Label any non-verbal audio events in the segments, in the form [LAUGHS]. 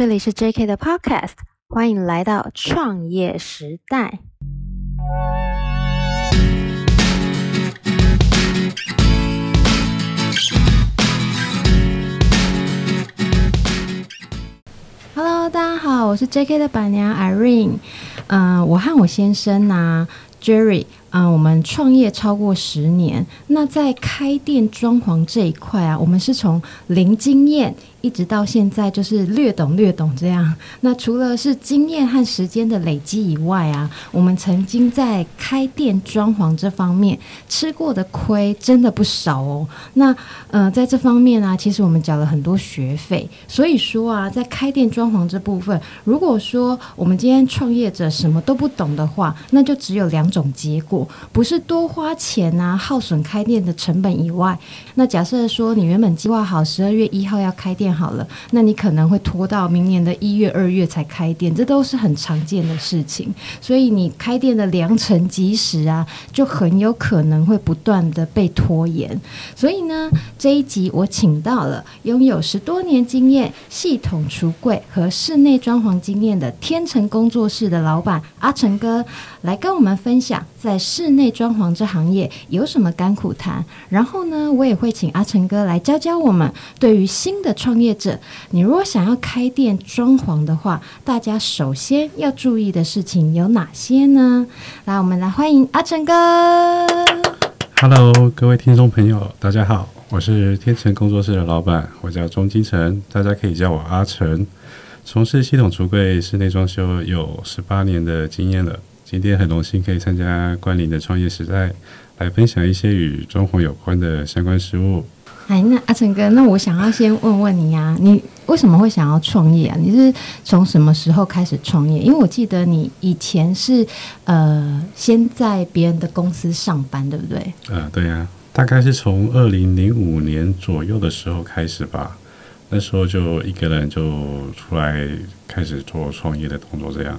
这里是 JK 的 Podcast，欢迎来到创业时代。Hello，大家好，我是 JK 的板娘 Irene。嗯、我和我先生呢、啊、Jerry。嗯，我们创业超过十年，那在开店装潢这一块啊，我们是从零经验一直到现在就是略懂略懂这样。那除了是经验和时间的累积以外啊，我们曾经在开店装潢这方面吃过的亏真的不少哦。那呃，在这方面啊，其实我们缴了很多学费。所以说啊，在开店装潢这部分，如果说我们今天创业者什么都不懂的话，那就只有两种结果。不是多花钱啊，耗损开店的成本以外，那假设说你原本计划好十二月一号要开店好了，那你可能会拖到明年的一月、二月才开店，这都是很常见的事情。所以你开店的良辰吉时啊，就很有可能会不断的被拖延。所以呢，这一集我请到了拥有十多年经验、系统橱柜和室内装潢经验的天成工作室的老板阿成哥，来跟我们分享在室内装潢这行业有什么甘苦谈。然后呢，我也会请阿成哥来教教我们，对于新的创业者，你如果想要开店装潢的话，大家首先要注意的事情有哪些呢？来，我们来欢迎阿成哥。Hello，各位听众朋友，大家好，我是天成工作室的老板，我叫钟金成，大家可以叫我阿成。从事系统橱柜、室内装修有十八年的经验了。今天很荣幸可以参加关林的创业时代，来分享一些与装潢有关的相关事务。哎，那阿成哥，那我想要先问问你呀，你为什么会想要创业啊？你是从什么时候开始创业？因为我记得你以前是呃，先在别人的公司上班，对不对？啊、呃，对呀，大概是从二零零五年左右的时候开始吧。那时候就一个人就出来开始做创业的动作，这样。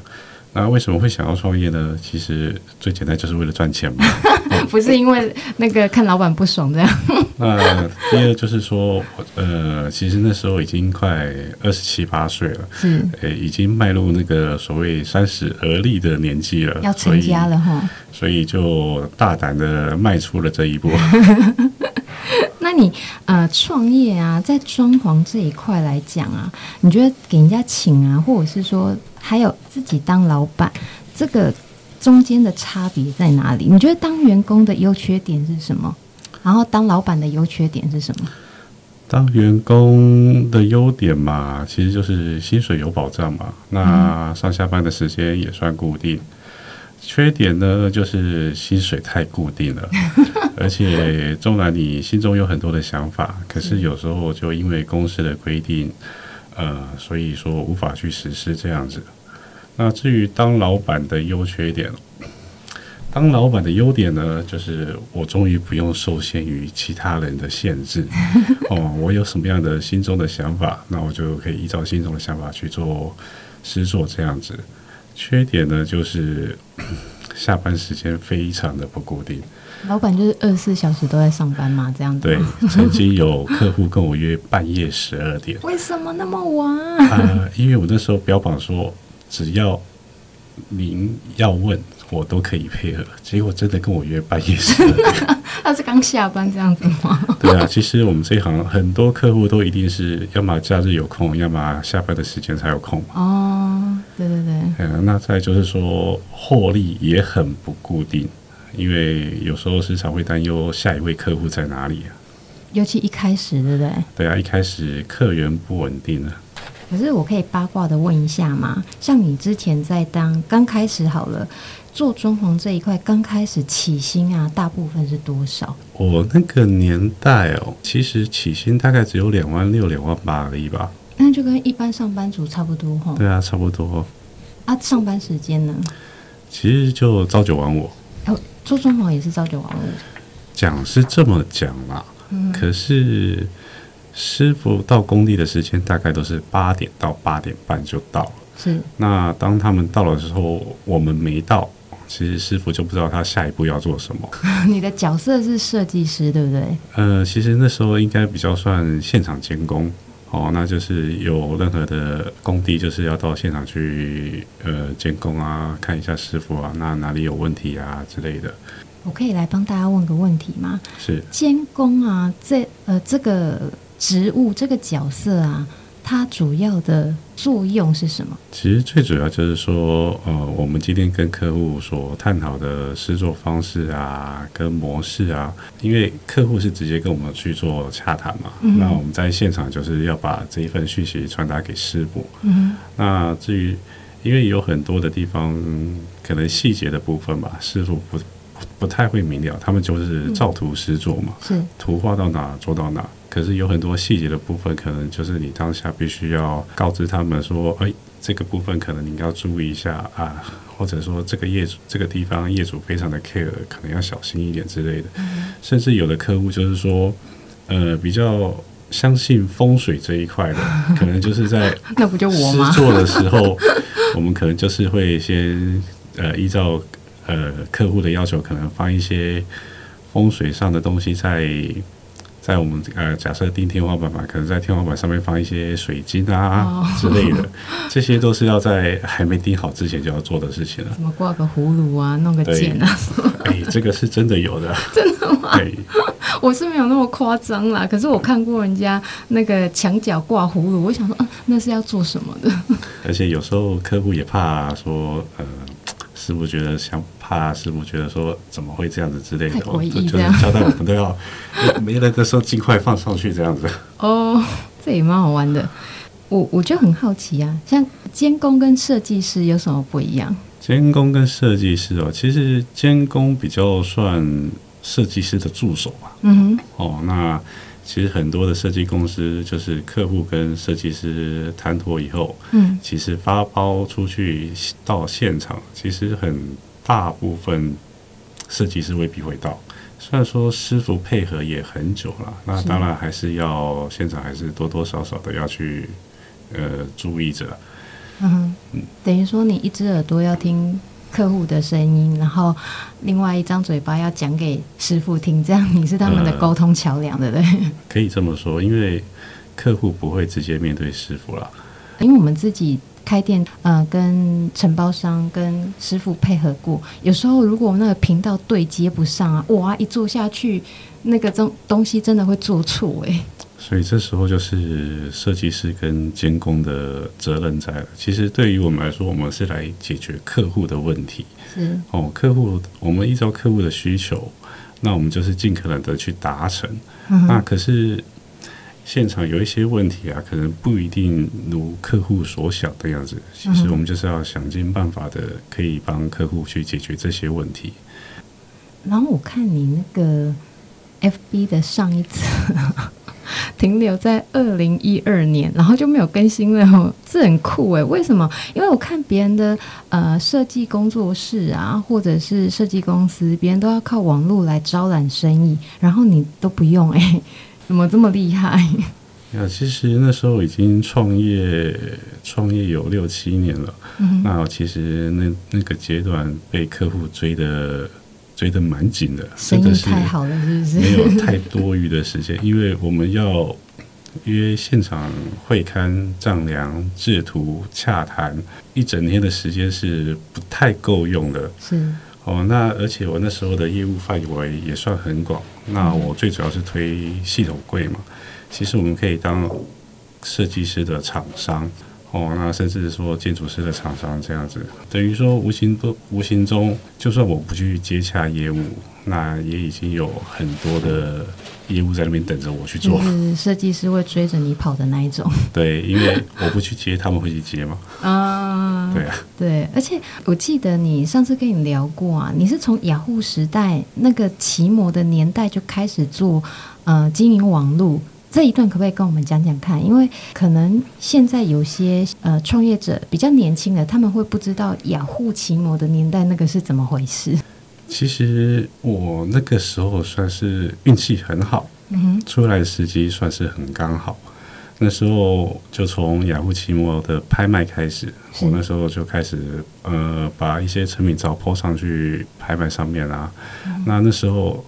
那为什么会想要创业呢？其实最简单就是为了赚钱嘛。[LAUGHS] 不是因为那个看老板不爽这样。[LAUGHS] 那第二就是说，呃，其实那时候已经快二十七八岁了，嗯，呃，已经迈入那个所谓三十而立的年纪了，要成家了哈。所以就大胆的迈出了这一步。[LAUGHS] 那你呃创业啊，在装潢这一块来讲啊，你觉得给人家请啊，或者是说还有自己当老板，这个中间的差别在哪里？你觉得当员工的优缺点是什么？然后当老板的优缺点是什么？当员工的优点嘛，其实就是薪水有保障嘛，那上下班的时间也算固定。缺点呢，就是薪水太固定了，[LAUGHS] 而且纵然你心中有很多的想法，可是有时候就因为公司的规定，呃，所以说无法去实施这样子。那至于当老板的优缺点，当老板的优点呢，就是我终于不用受限于其他人的限制 [LAUGHS] 哦，我有什么样的心中的想法，那我就可以依照心中的想法去做施作这样子。缺点呢，就是 [COUGHS] 下班时间非常的不固定。老板就是二十四小时都在上班嘛，这样子。对，曾经有客户跟我约半夜十二点。为什么那么晚？啊、呃，因为我那时候标榜说，只要您要问，我都可以配合。结果真的跟我约半夜十二点。[LAUGHS] 他是刚下班这样子吗？对啊，其实我们这一行很多客户都一定是要么假日有空，要么下班的时间才有空。哦，对对对。嗯，那再就是说，获利也很不固定，因为有时候时常会担忧下一位客户在哪里啊。尤其一开始，对不对？对啊，一开始客源不稳定啊。可是我可以八卦的问一下吗？像你之前在当刚开始好了。做装潢这一块，刚开始起薪啊，大部分是多少？我那个年代哦，其实起薪大概只有两万六、两万八而已吧。那就跟一般上班族差不多哈。对啊，差不多。啊，上班时间呢？其实就朝九晚五。哦，做装潢也是朝九晚五。讲是这么讲啦，嗯，可是师傅到工地的时间大概都是八点到八点半就到了。是。那当他们到了之后，我们没到。其实师傅就不知道他下一步要做什么。[LAUGHS] 你的角色是设计师，对不对？呃，其实那时候应该比较算现场监工哦，那就是有任何的工地，就是要到现场去呃监工啊，看一下师傅啊，那哪里有问题啊之类的。我可以来帮大家问个问题吗？是监工啊，这呃这个职务这个角色啊。它主要的作用是什么？其实最主要就是说，呃，我们今天跟客户所探讨的施作方式啊，跟模式啊，因为客户是直接跟我们去做洽谈嘛，嗯、那我们在现场就是要把这一份讯息传达给师傅。嗯，那至于因为有很多的地方，可能细节的部分吧，师傅不不太会明了，他们就是照图施作嘛，是图画到哪做到哪。可是有很多细节的部分，可能就是你当下必须要告知他们说，哎，这个部分可能你要注意一下啊，或者说这个业主这个地方业主非常的 care，可能要小心一点之类的。嗯、甚至有的客户就是说，呃，比较相信风水这一块的，可能就是在 [LAUGHS] 那不就我吗？施作的时候，我们可能就是会先呃依照呃客户的要求，可能放一些风水上的东西在。在我们呃，假设钉天花板嘛，可能在天花板上面放一些水晶啊之类的，这些都是要在还没钉好之前就要做的事情了。什么挂个葫芦啊，弄个剑啊？哎，这个是真的有的。真的吗？对，我是没有那么夸张啦。可是我看过人家那个墙角挂葫芦，我想说，啊，那是要做什么的？[LAUGHS] 而且有时候客户也怕说，呃。师傅觉得像怕师傅觉得说怎么会这样子之类的，哦，就是交代我们都要 [LAUGHS] 没了的时候尽快放上去这样子。哦，这也蛮好玩的。我我就很好奇啊，像监工跟设计师有什么不一样？监工跟设计师哦，其实监工比较算设计师的助手吧。嗯哼。哦，那。其实很多的设计公司就是客户跟设计师谈妥以后，嗯，其实发包出去到现场，其实很大部分设计师未必会到。虽然说师傅配合也很久了，那当然还是要现场还是多多少少的要去呃注意着。嗯，等于说你一只耳朵要听。客户的声音，然后另外一张嘴巴要讲给师傅听，这样你是他们的沟通桥梁，对不对？可以这么说，因为客户不会直接面对师傅了。因为我们自己开店，呃，跟承包商、跟师傅配合过，有时候如果那个频道对接不上啊，哇，一做下去，那个东东西真的会做错哎。所以这时候就是设计师跟监工的责任在了。其实对于我们来说，我们是来解决客户的问题。是哦，客户，我们依照客户的需求，那我们就是尽可能的去达成。嗯、那可是现场有一些问题啊，可能不一定如客户所想的样子。其实我们就是要想尽办法的，可以帮客户去解决这些问题。然后我看你那个 FB 的上一次。[LAUGHS] 停留在二零一二年，然后就没有更新了。这很酷诶，为什么？因为我看别人的呃设计工作室啊，或者是设计公司，别人都要靠网络来招揽生意，然后你都不用诶，怎么这么厉害？[LAUGHS] 呀，其实那时候已经创业创业有六七年了。嗯、那其实那那个阶段被客户追的。追的蛮紧的，生意太好了，是不是？没有太多余的时间，因为我们要约现场会勘、丈量、制图、洽谈，一整天的时间是不太够用的。是哦，那而且我那时候的业务范围也算很广。那我最主要是推系统柜嘛，其实我们可以当设计师的厂商。哦，那甚至说建筑师的厂商这样子，等于说无形都无形中，就算我不去接洽业务，那也已经有很多的业务在那边等着我去做。就是设计师会追着你跑的那一种。[LAUGHS] 对，因为我不去接，他们会去接嘛。[LAUGHS] 啊，对啊，对。而且我记得你上次跟你聊过啊，你是从雅虎时代那个奇摩的年代就开始做呃经营网路。这一段可不可以跟我们讲讲看？因为可能现在有些呃创业者比较年轻的，他们会不知道雅虎奇摩的年代那个是怎么回事。其实我那个时候算是运气很好，嗯哼，出来的时机算是很刚好。那时候就从雅虎奇摩的拍卖开始，我那时候就开始呃把一些成品照 po 上去拍卖上面啊。嗯、那那时候。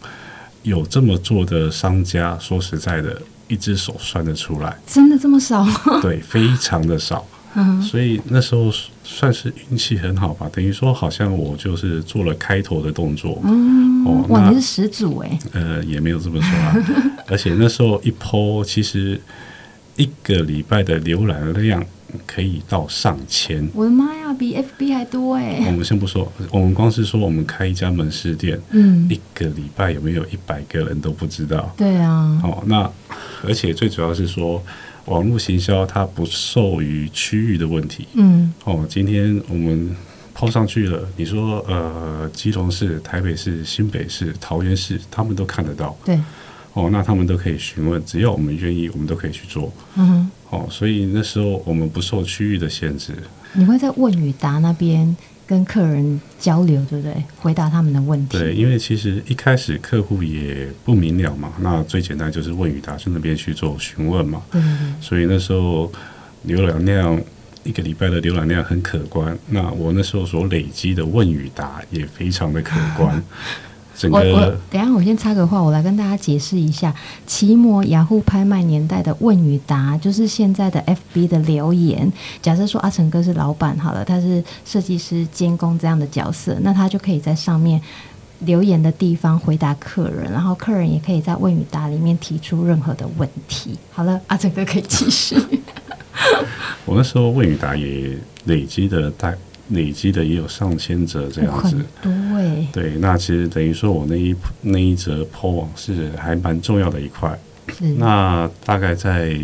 有这么做的商家，说实在的，一只手算得出来。真的这么少？[LAUGHS] 对，非常的少。嗯，所以那时候算是运气很好吧，等于说好像我就是做了开头的动作。嗯，哦，哇，你是始祖哎。呃，也没有这么说啊。[LAUGHS] 而且那时候一 po，其实一个礼拜的浏览量可以到上千。我的妈呀，比 FB 还多哎。我们先不说，我们光是说我们开一家门市店，嗯，一个礼拜有没有一百个人都不知道。对啊。哦，那而且最主要是说。网络行销它不受于区域的问题，嗯，哦，今天我们 PO 上去了，你说呃，基隆市、台北市、新北市、桃园市，他们都看得到，对，哦，那他们都可以询问，只要我们愿意，我们都可以去做，嗯哼，哦，所以那时候我们不受区域的限制。你会在问与答那边？跟客人交流，对不对？回答他们的问题。对，因为其实一开始客户也不明了嘛，那最简单就是问与答，去那边去做询问嘛。对，对，对。所以那时候浏览量一个礼拜的浏览量很可观，那我那时候所累积的问与答也非常的可观。[LAUGHS] 我我等一下，我先插个话，我来跟大家解释一下，奇摩雅虎拍卖年代的问与答，就是现在的 FB 的留言。假设说阿成哥是老板好了，他是设计师监工这样的角色，那他就可以在上面留言的地方回答客人，然后客人也可以在问与答里面提出任何的问题。好了，阿成哥可以继续。[LAUGHS] 我那时候问与答也累积的大。累积的也有上千则这样子，多哎。对，那其实等于说我那一那一则 po 网是还蛮重要的一块。那大概在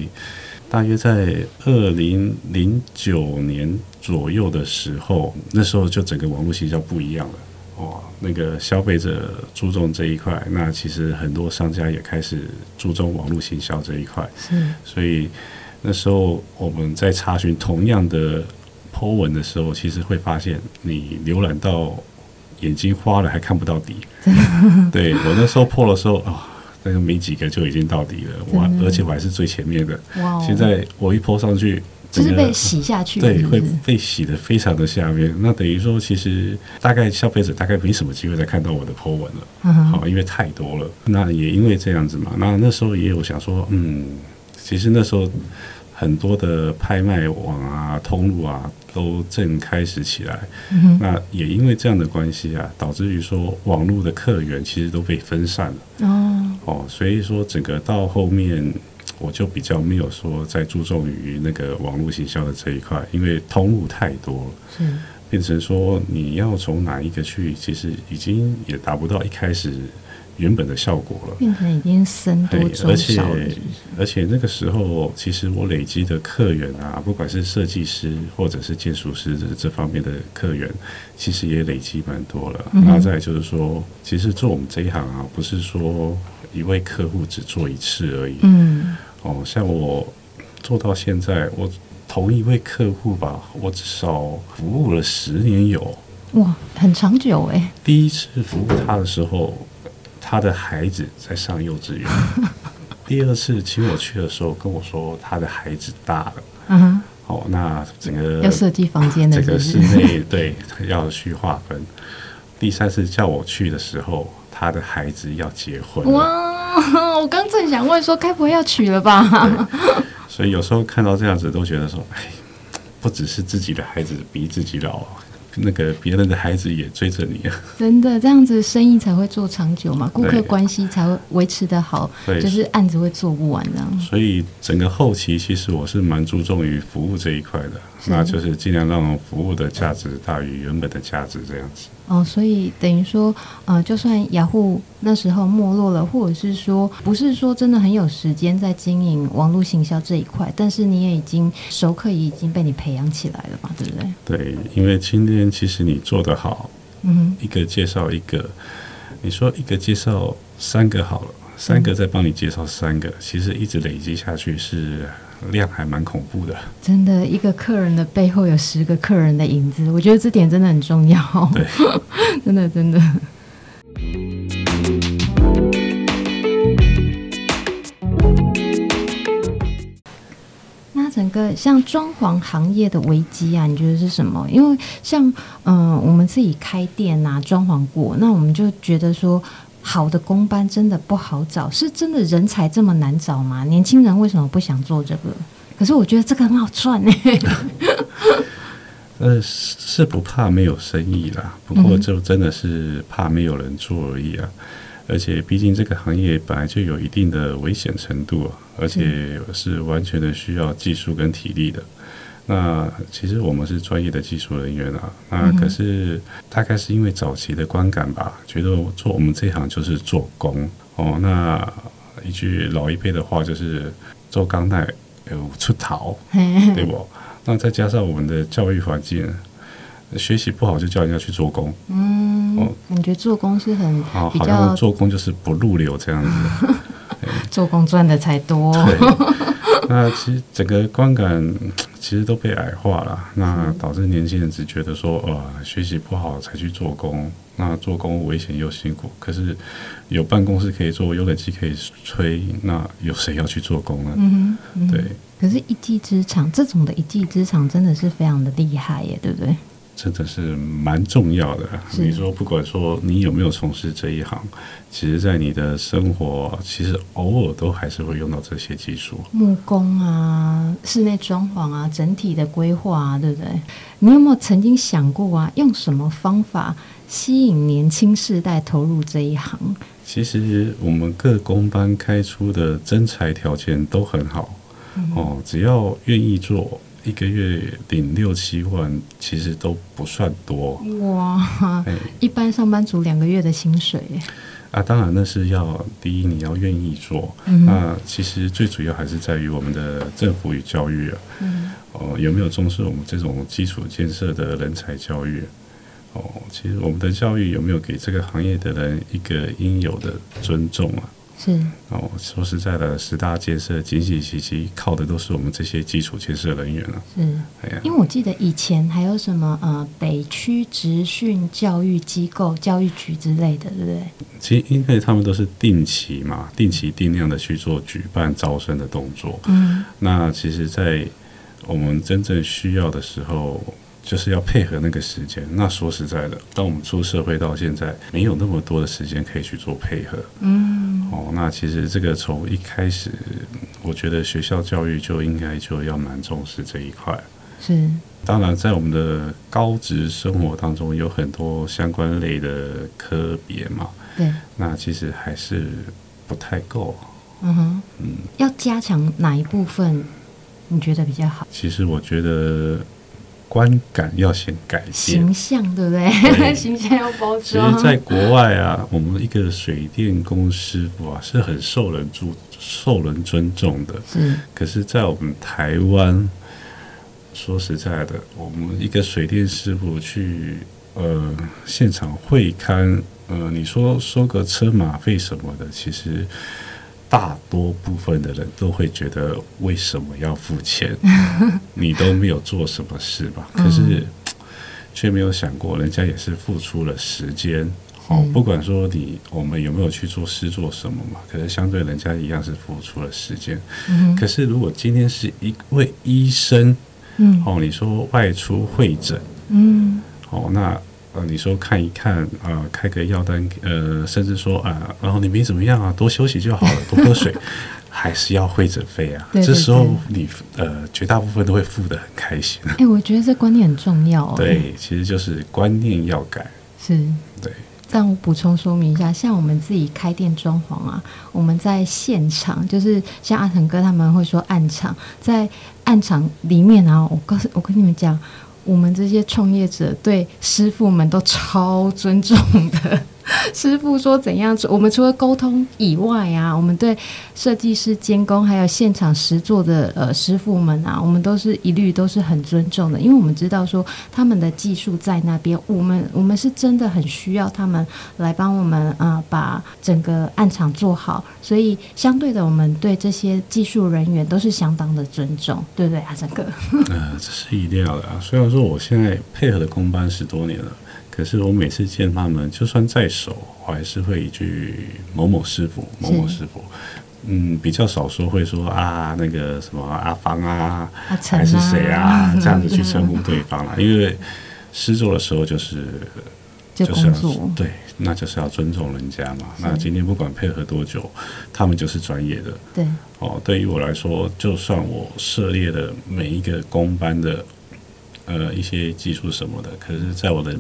大约在二零零九年左右的时候，那时候就整个网络行销不一样了。哇，那个消费者注重这一块，那其实很多商家也开始注重网络行销这一块。是，所以那时候我们在查询同样的。Po 文的时候，其实会发现你浏览到眼睛花了还看不到底。对，我那时候 Po 的时候啊、哦，那个没几个就已经到底了，我而且我还是最前面的。哇！现在我一 Po 上去，就是被洗下去，对，会被洗得非常的下面。那等于说，其实大概消费者大概没什么机会再看到我的 Po 文了。好，因为太多了。那也因为这样子嘛，那那时候也有想说，嗯，其实那时候。很多的拍卖网啊、通路啊，都正开始起来。嗯。那也因为这样的关系啊，导致于说网络的客源其实都被分散了。哦。哦，所以说整个到后面，我就比较没有说再注重于那个网络行销的这一块，因为通路太多了。是。变成说你要从哪一个去，其实已经也达不到一开始。原本的效果了，变成已经僧多粥少了。而且，而且那个时候，其实我累积的客源啊，不管是设计师或者是建筑师的这方面的客源，其实也累积蛮多了。那、嗯、再就是说，其实做我们这一行啊，不是说一位客户只做一次而已。嗯，哦，像我做到现在，我同一位客户吧，我至少服务了十年有。哇，很长久哎。第一次服务他的时候。他的孩子在上幼稚园。[LAUGHS] 第二次请我去的时候，跟我说他的孩子大了。嗯哼。哦，那整个要设计房间的是不是，整个室内对要去划分。第三次叫我去的时候，他的孩子要结婚。哇！[LAUGHS] 我刚正想问说，该不会要娶了吧？所以有时候看到这样子，都觉得说，哎，不只是自己的孩子比自己老。那个别人的孩子也追着你啊！真的这样子，生意才会做长久嘛，顾客关系才会维持得好，就是案子会做不完这样。所以整个后期其实我是蛮注重于服务这一块的，那就是尽量让服务的价值大于原本的价值这样子。哦，所以等于说，呃，就算雅虎那时候没落了，或者是说不是说真的很有时间在经营网络行销这一块，但是你也已经熟客也已经被你培养起来了嘛，对不对？对，因为今天其实你做得好，嗯，一个介绍一个，你说一个介绍三个好了，三个再帮你介绍三个，嗯，其实一直累积下去是。量还蛮恐怖的，真的，一个客人的背后有十个客人的影子，我觉得这点真的很重要。对，[LAUGHS] 真的真的。那整个像装潢行业的危机啊，你觉得是什么？因为像嗯、呃，我们自己开店啊，装潢过，那我们就觉得说。好的工班真的不好找，是真的人才这么难找吗？年轻人为什么不想做这个？可是我觉得这个很好赚呢。[LAUGHS] 呃，是不怕没有生意啦，不过就真的是怕没有人做而已啊。嗯、而且毕竟这个行业本来就有一定的危险程度啊，而且是完全的需要技术跟体力的。那其实我们是专业的技术人员啊，那可是大概是因为早期的观感吧，觉得做我们这一行就是做工哦。那一句老一辈的话就是做钢带有出逃，对不？那再加上我们的教育环境，学习不好就叫人家去做工。嗯，哦，感觉做工是很好，好像做工就是不入流这样子。[LAUGHS] 做工赚的才多。对，那其实整个观感其实都被矮化了，那导致年轻人只觉得说，呃，学习不好才去做工，那做工危险又辛苦。可是有办公室可以做，有冷气可以吹，那有谁要去做工呢？嗯嗯、对。可是一技之长，这种的一技之长真的是非常的厉害耶，对不对？真的是蛮重要的。你说，不管说你有没有从事这一行，其实，在你的生活，其实偶尔都还是会用到这些技术。木工啊，室内装潢啊，整体的规划啊，对不对？你有没有曾经想过啊，用什么方法吸引年轻世代投入这一行？其实，我们各工班开出的征才条件都很好，嗯、哦，只要愿意做。一个月领六七万，其实都不算多哇！一般上班族两个月的薪水啊，当然那是要第一你要愿意做，嗯、那其实最主要还是在于我们的政府与教育啊，嗯、哦有没有重视我们这种基础建设的人才教育？哦，其实我们的教育有没有给这个行业的人一个应有的尊重啊？是哦，说实在的，十大建设紧紧齐齐，靠的都是我们这些基础建设人员了。是，哎呀，因为我记得以前还有什么呃，北区职训教育机构、教育局之类的，对不对？其实因为他们都是定期嘛，定期定量的去做举办招生的动作。嗯，那其实，在我们真正需要的时候。就是要配合那个时间。那说实在的，当我们出社会到现在，没有那么多的时间可以去做配合。嗯，哦，那其实这个从一开始，我觉得学校教育就应该就要蛮重视这一块。是，当然在我们的高职生活当中，有很多相关类的科别嘛。对，那其实还是不太够。嗯哼，嗯，要加强哪一部分？你觉得比较好？其实我觉得。观感要先改变，形象对不对？对 [LAUGHS] 形象要包装。其实，在国外啊，我们一个水电工师傅啊，是很受人注、受人尊重的。是。可是，在我们台湾，说实在的，我们一个水电师傅去呃现场会勘，呃，你说收个车马费什么的，其实。大多部分的人都会觉得，为什么要付钱？[LAUGHS] 你都没有做什么事吧？可是却没有想过，人家也是付出了时间。哦，不管说你我们有没有去做事做什么嘛，可是相对人家一样是付出了时间。可是如果今天是一位医生，哦，你说外出会诊，嗯，哦，那。呃，你说看一看啊、呃，开个药单，呃，甚至说啊，然、呃、后你没怎么样啊，多休息就好了，多喝水，[LAUGHS] 还是要会诊费啊。对对对，这时候你呃，绝大部分都会付得很开心。哎、欸，我觉得这观念很重要、哦。对，其实就是观念要改。是，对。但我补充说明一下，像我们自己开店装潢啊，我们在现场，就是像阿腾哥他们会说暗场，在暗场里面啊，我告诉我跟你们讲。我们这些创业者对师傅们都超尊重的。[LAUGHS] 师傅说怎样做，我们除了沟通以外啊，我们对设计师监工还有现场实作的呃师傅们啊，我们都是一律都是很尊重的，因为我们知道说他们的技术在那边，我们我们是真的很需要他们来帮我们呃把整个案场做好，所以相对的，我们对这些技术人员都是相当的尊重，对不对啊，整个？呃，这是一定要的啊。虽然说我现在配合的工班十多年了。可是我每次见他们，就算再熟，我还是会一句某某师傅、某某师傅。嗯，比较少说会说啊，那个什么阿芳啊，啊还是谁啊，[LAUGHS] 这样子去称呼对方了。因为施作的时候就是就是要，对，那就是要尊重人家嘛。那今天不管配合多久，他们就是专业的。对，哦，对于我来说，就算我涉猎的每一个工班的呃一些技术什么的，可是在我的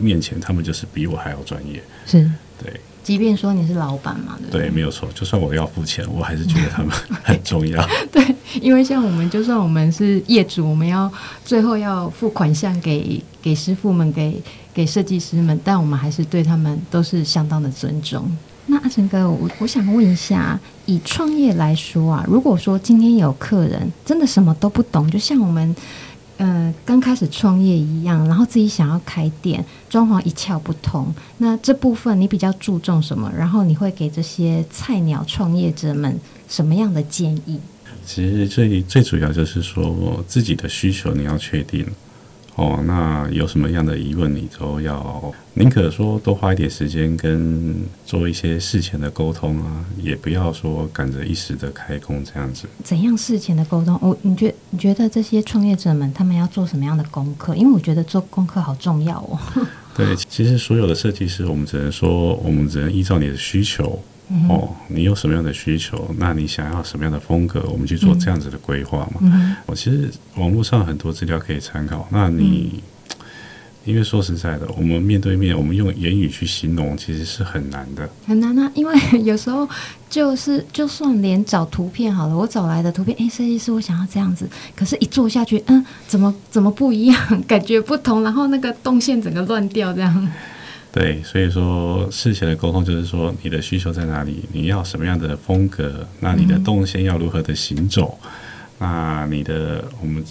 面前，他们就是比我还要专业。是，对。即便说你是老板嘛，对不对？对，没有错。就算我要付钱，我还是觉得他们 [LAUGHS] 很重要。[LAUGHS] 对，因为像我们，就算我们是业主，我们要最后要付款项给给师傅们，给给设计师们，但我们还是对他们都是相当的尊重。那阿成哥，我我想问一下，以创业来说啊，如果说今天有客人真的什么都不懂，就像我们。呃，刚开始创业一样，然后自己想要开店，装潢一窍不通，那这部分你比较注重什么？然后你会给这些菜鸟创业者们什么样的建议？其实最最主要就是说我自己的需求你要确定。哦，那有什么样的疑问，你都要宁可说多花一点时间跟做一些事前的沟通啊，也不要说赶着一时的开工这样子。怎样事前的沟通？哦，你觉你觉得这些创业者们他们要做什么样的功课？因为我觉得做功课好重要哦。[LAUGHS] 对，其实所有的设计师，我们只能说，我们只能依照你的需求。哦，你有什么样的需求？那你想要什么样的风格？我们去做这样子的规划嘛。嗯，我其实网络上很多资料可以参考。那你，因为说实在的，我们面对面，我们用言语去形容，其实是很难的。很难啊，因为 [LAUGHS] 有时候就是，就算连找图片好了，我找来的图片，哎，设计师，我想要这样子，可是一做下去，嗯，怎么怎么不一样？[LAUGHS] 感觉不同，然后那个动线整个乱掉，这样。对，所以说事前的沟通就是说你的需求在哪里，你要什么样的风格，那你的动线要如何的行走，那你的我们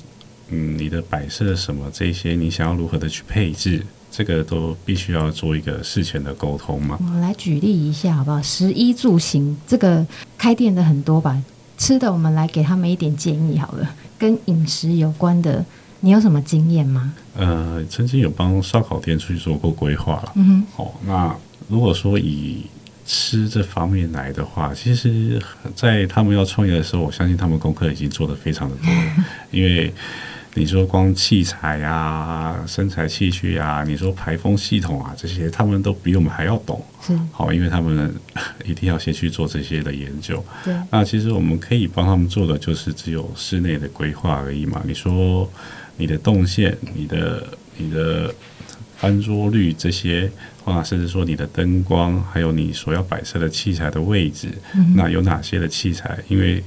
嗯，你的摆设什么这些，你想要如何的去配置，这个都必须要做一个事前的沟通嘛。我们来举例一下好不好？食衣住行这个开店的很多吧，吃的我们来给他们一点建议好了，跟饮食有关的。你有什么经验吗？呃，曾经有帮烧烤店出去做过规划了。嗯哼。哦，那如果说以吃这方面来的话，其实，在他们要创业的时候，我相信他们功课已经做得非常的多了。[LAUGHS] 因为你说光器材啊、身材器具啊，你说排风系统啊这些，他们都比我们还要懂。是。好，因为他们 [LAUGHS] 一定要先去做这些的研究。对。那其实我们可以帮他们做的，就是只有室内的规划而已嘛。你说。你的动线、你的、你的翻桌率这些，或甚至说你的灯光，还有你所要摆设的器材的位置，嗯、那有哪些的器材？因为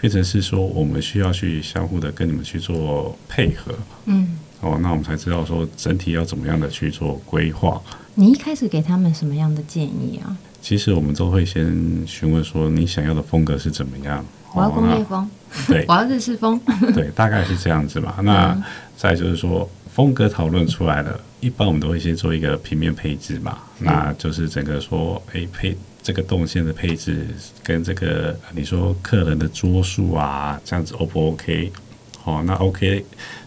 变成是说，我们需要去相互的跟你们去做配合，嗯，哦，那我们才知道说整体要怎么样的去做规划。你一开始给他们什么样的建议啊？其实我们都会先询问说，你想要的风格是怎么样？我要工业风，对，我要日式风，[LAUGHS] 对，大概是这样子嘛。那再就是说，风格讨论出来了，一般我们都会先做一个平面配置嘛。那就是整个说，哎，配这个动线的配置跟这个你说客人的桌数啊，这样子 O 不 OK？好，那 OK。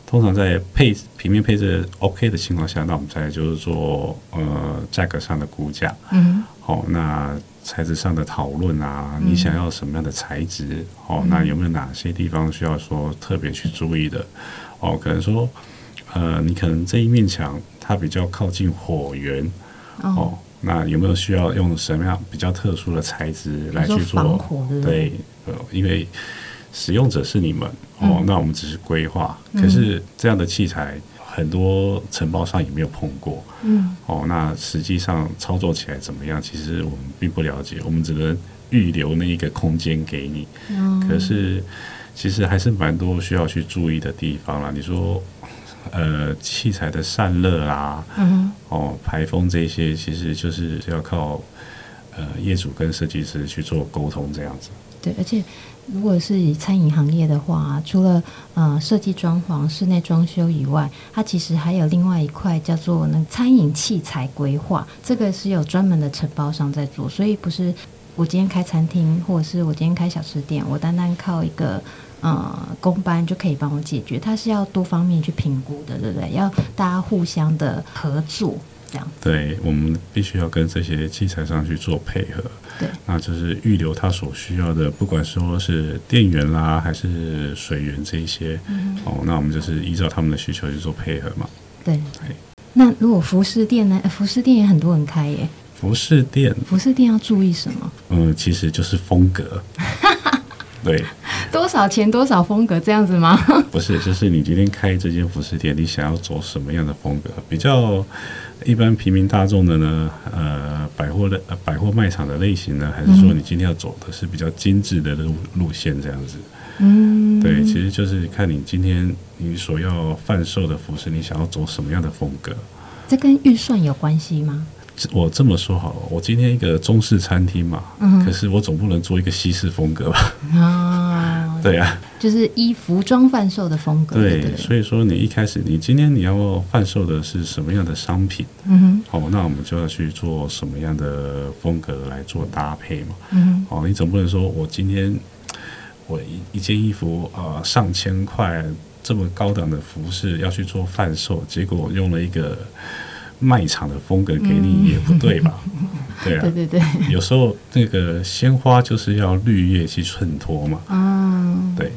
通常在配平面配置 OK 的情况下，那我们再就是做呃价格上的估价。嗯，好，那。材质上的讨论啊，你想要什么样的材质？嗯、哦，那有没有哪些地方需要说特别去注意的？哦，可能说，呃，你可能这一面墙它比较靠近火源，哦，哦，那有没有需要用什么样比较特殊的材质来去做？对，呃，因为使用者是你们，哦，嗯、那我们只是规划，可是这样的器材。很多承包商也没有碰过，嗯，哦，那实际上操作起来怎么样？其实我们并不了解，我们只能预留那一个空间给你。嗯，可是其实还是蛮多需要去注意的地方啦。你说，呃，器材的散热啊，嗯，哦，排风这些，其实就是要靠呃业主跟设计师去做沟通这样子。对，而且。如果是以餐饮行业的话，除了呃设计装潢、室内装修以外，它其实还有另外一块叫做那餐饮器材规划，这个是有专门的承包商在做，所以不是我今天开餐厅，或者是我今天开小吃店，我单单靠一个呃工班就可以帮我解决，它是要多方面去评估的，对不对？要大家互相的合作。对，我们必须要跟这些器材上去做配合。对，那就是预留他所需要的，不管说是电源啦，还是水源这一些。嗯、哦，那我们就是依照他们的需求去做配合嘛。对。那如果服饰店呢？服饰店也很多人开耶。服饰店，服饰店要注意什么？嗯，其实就是风格。[LAUGHS] 对，多少钱多少风格这样子吗？不是，就是你今天开这间服饰店，你想要走什么样的风格？比较一般平民大众的呢？呃，百货的百货卖场的类型呢？还是说你今天要走的是比较精致的路路线这样子？嗯，对，其实就是看你今天你所要贩售的服饰，你想要走什么样的风格？这跟预算有关系吗？我这么说好了，我今天一个中式餐厅嘛，嗯，可是我总不能做一个西式风格吧？啊，对啊，就是依服装贩售的风格。对，对，所以说你一开始，你今天你要贩售的是什么样的商品？嗯哼，好，那我们就要去做什么样的风格来做搭配嘛？嗯哼，好，你总不能说我今天我一一件衣服啊，呃，上千块这么高档的服饰要去做贩售，结果我用了一个。卖场的风格给你也不对吧？嗯、[LAUGHS] 对啊，对对对，有时候那个鲜花就是要绿叶去衬托嘛。嗯，对，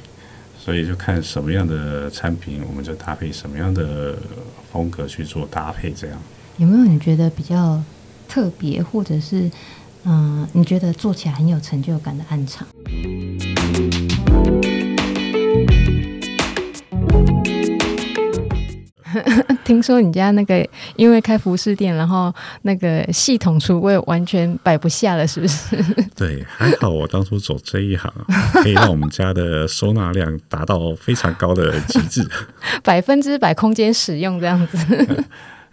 所以就看什么样的产品，我们就搭配什么样的风格去做搭配。这样有没有你觉得比较特别，或者是嗯、呃，你觉得做起来很有成就感的暗场？[LAUGHS] 听说你家那个因为开服饰店，然后那个系统橱柜完全摆不下了，是不是？[LAUGHS] 对，还好我当初走这一行，可以让我们家的收纳量达到非常高的极致，[LAUGHS] 百分之百空间使用这样子。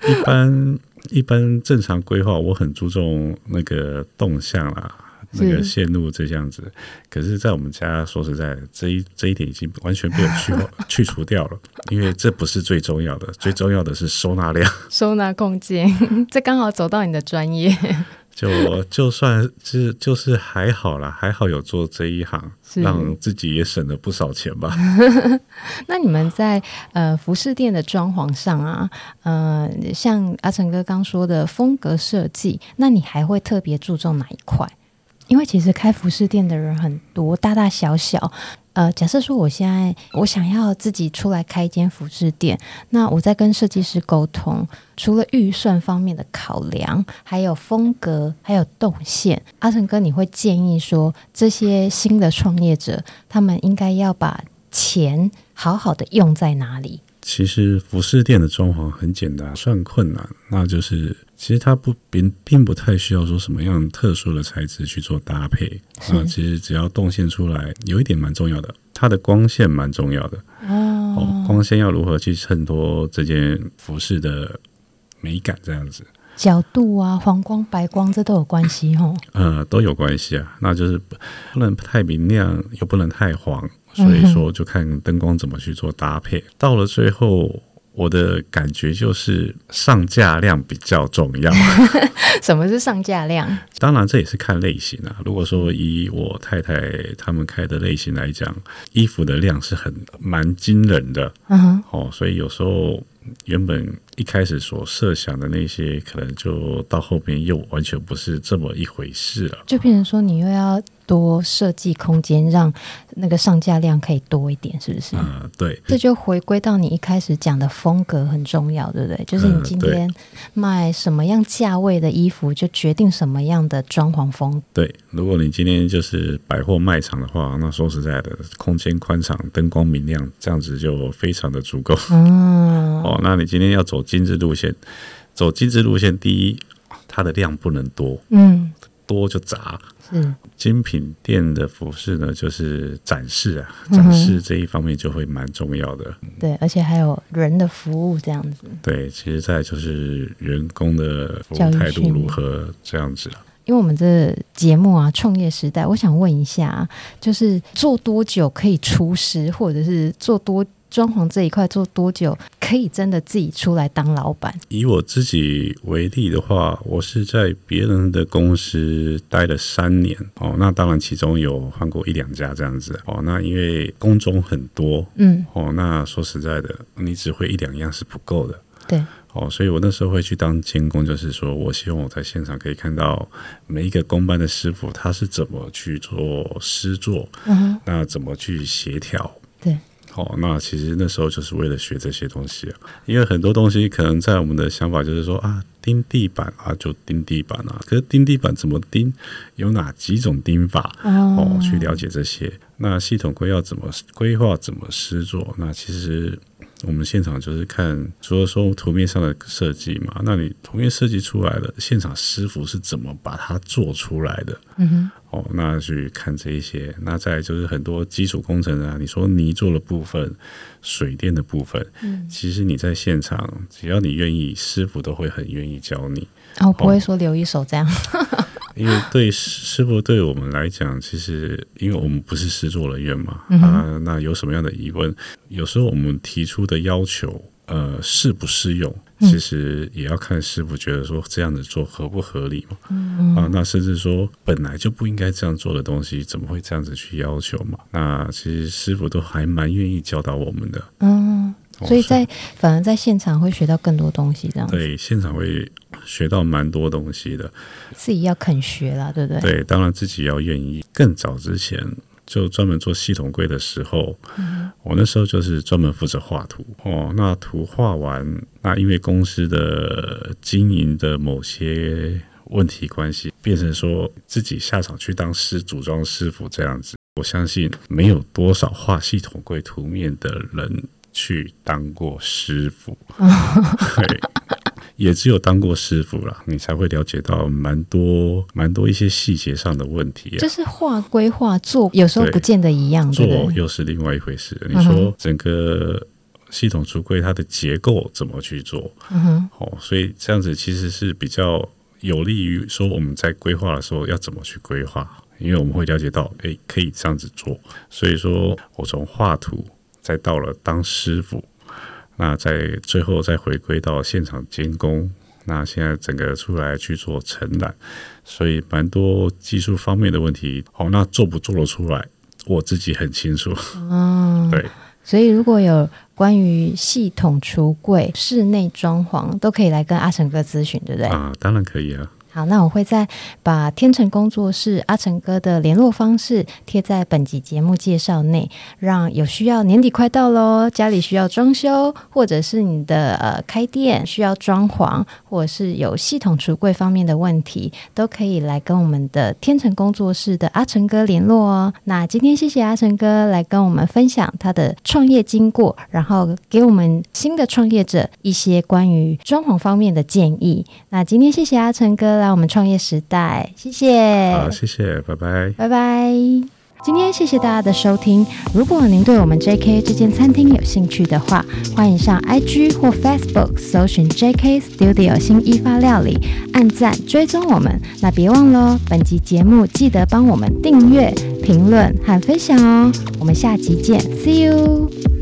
一般一般正常规划，我很注重那个动向啦。那个线路这样子，可是，在我们家说实在，这一这一点已经完全被我去 [LAUGHS] 去除掉了，因为这不是最重要的，最重要的是收纳量、[LAUGHS] 收纳空间。[LAUGHS] 这刚好走到你的专业，就就算是就是还好啦，还好有做这一行，让自己也省了不少钱吧。那你们在呃服饰店的装潢上啊，呃，像阿成哥刚说的风格设计，那你还会特别注重哪一块？因为其实开服饰店的人很多，大大小小。呃，假设说我现在我想要自己出来开一间服饰店，那我在跟设计师沟通，除了预算方面的考量，还有风格，还有动线，阿成哥，你会建议说，这些新的创业者，他们应该要把钱好好的用在哪里？其实服饰店的装潢很简单，算困难，那就是。其实它不并并不太需要说什么样特殊的材质去做搭配啊，其实只要动线出来，有一点蛮重要的，它的光线蛮重要的哦，哦，光线要如何去衬托这件服饰的美感，这样子角度啊，黄光、白光这都有关系哦。呃，都有关系啊，那就是不能太明亮，又不能太黄，所以说就看灯光怎么去做搭配，嗯、到了最后。我的感觉就是上架量比较重要。[LAUGHS] 什么是上架量？当然这也是看类型啊。如果说以我太太他们开的类型来讲，衣服的量是很蛮惊人的。嗯哼，哦，所以有时候。原本一开始所设想的那些，可能就到后面又完全不是这么一回事了。就变成说，你又要多设计空间，让那个上架量可以多一点，是不是？啊、呃，对。这就回归到你一开始讲的风格很重要，对不对？就是你今天卖什么样价位的衣服，就决定什么样的装潢风。对，如果你今天就是百货卖场的话，那说实在的，空间宽敞、灯光明亮，这样子就非常的足够。嗯。哦。那你今天要走精致路线，走精致路线，第一，它的量不能多，嗯，多就杂。嗯精品店的服饰呢，就是展示啊，展示这一方面就会蛮重要的。嗯。对，而且还有人的服务这样子。对，其实再就是员工的服务态度如何这样子啊。因为我们这节目啊，创业时代，我想问一下，就是做多久可以出师，或者是做多？装潢这一块做多久可以真的自己出来当老板？以我自己为例的话，我是在别人的公司待了三年哦。那当然其中有换过一两家这样子哦。那因为工种很多，嗯哦，那说实在的，你只会一两样是不够的。对哦，所以我那时候会去当监工，就是说我希望我在现场可以看到每一个工班的师傅他是怎么去做施作，嗯哼，那怎么去协调？对。哦，那其实那时候就是为了学这些东西啊，因为很多东西可能在我们的想法就是说啊，钉地板啊就钉地板啊，可是钉地板怎么钉，有哪几种钉法哦，去了解这些。那系统规要怎么规划，怎么施作，那其实。我们现场就是看，除了说图面上的设计嘛，那你图面设计出来的，现场师傅是怎么把它做出来的？嗯哼，哦，那去看这一些，那再就是很多基础工程啊，你说泥做的部分、水电的部分，嗯，其实你在现场，只要你愿意，师傅都会很愿意教你。哦，不会说留一手这样。[LAUGHS] 因为对师傅对我们来讲，其实因为我们不是师作人员嘛，嗯、啊，那有什么样的疑问，有时候我们提出的要求，呃，适不适用，其实也要看师傅觉得说这样子做合不合理嘛。嗯、啊，那甚至说本来就不应该这样做的东西，怎么会这样子去要求嘛？那其实师傅都还蛮愿意教导我们的。嗯。所以在反而在现场会学到更多东西，这样子。对，现场会学到蛮多东西的。自己要肯学啦，对不对？对，当然自己要愿意。更早之前就专门做系统柜的时候，嗯、我那时候就是专门负责画图哦。那图画完，那因为公司的经营的某些问题关系，变成说自己下场去当师组装师傅这样子。我相信没有多少画系统柜图面的人。去当过师傅，[LAUGHS] 对，也只有当过师傅了，你才会了解到蛮多蛮多一些细节上的问题啊。就是画归画，做有时候不见得一样，做又是另外一回事。你说整个系统橱柜它的结构怎么去做？嗯哼，哦，所以这样子其实是比较有利于说我们在规划的时候要怎么去规划，因为我们会了解到，诶，可以这样子做。所以说我从画图。再到了当师傅，那在最后再回归到现场监工，那现在整个出来去做承揽，所以蛮多技术方面的问题，好，那做不做得出来，我自己很清楚。嗯，对，所以如果有关于系统橱柜、室内装潢，都可以来跟阿成哥咨询，对不对？啊，当然可以啊。好，那我会再把天成工作室阿成哥的联络方式贴在本集节目介绍内，让有需要年底快到喽，家里需要装修，或者是你的呃开店需要装潢，或者是有系统橱柜方面的问题，都可以来跟我们的天成工作室的阿成哥联络哦。那今天谢谢阿成哥来跟我们分享他的创业经过，然后给我们新的创业者一些关于装潢方面的建议。那今天谢谢阿成哥。我们创业时代，谢谢，好，谢谢，拜拜，拜拜。今天谢谢大家的收听。如果您对我们 JK 这间餐厅有兴趣的话，欢迎上 IG 或 Facebook 搜寻 JK Studio 新一发料理，按赞追踪我们。那别忘了，本集节目记得帮我们订阅、评论和分享哦。我们下集见，See you。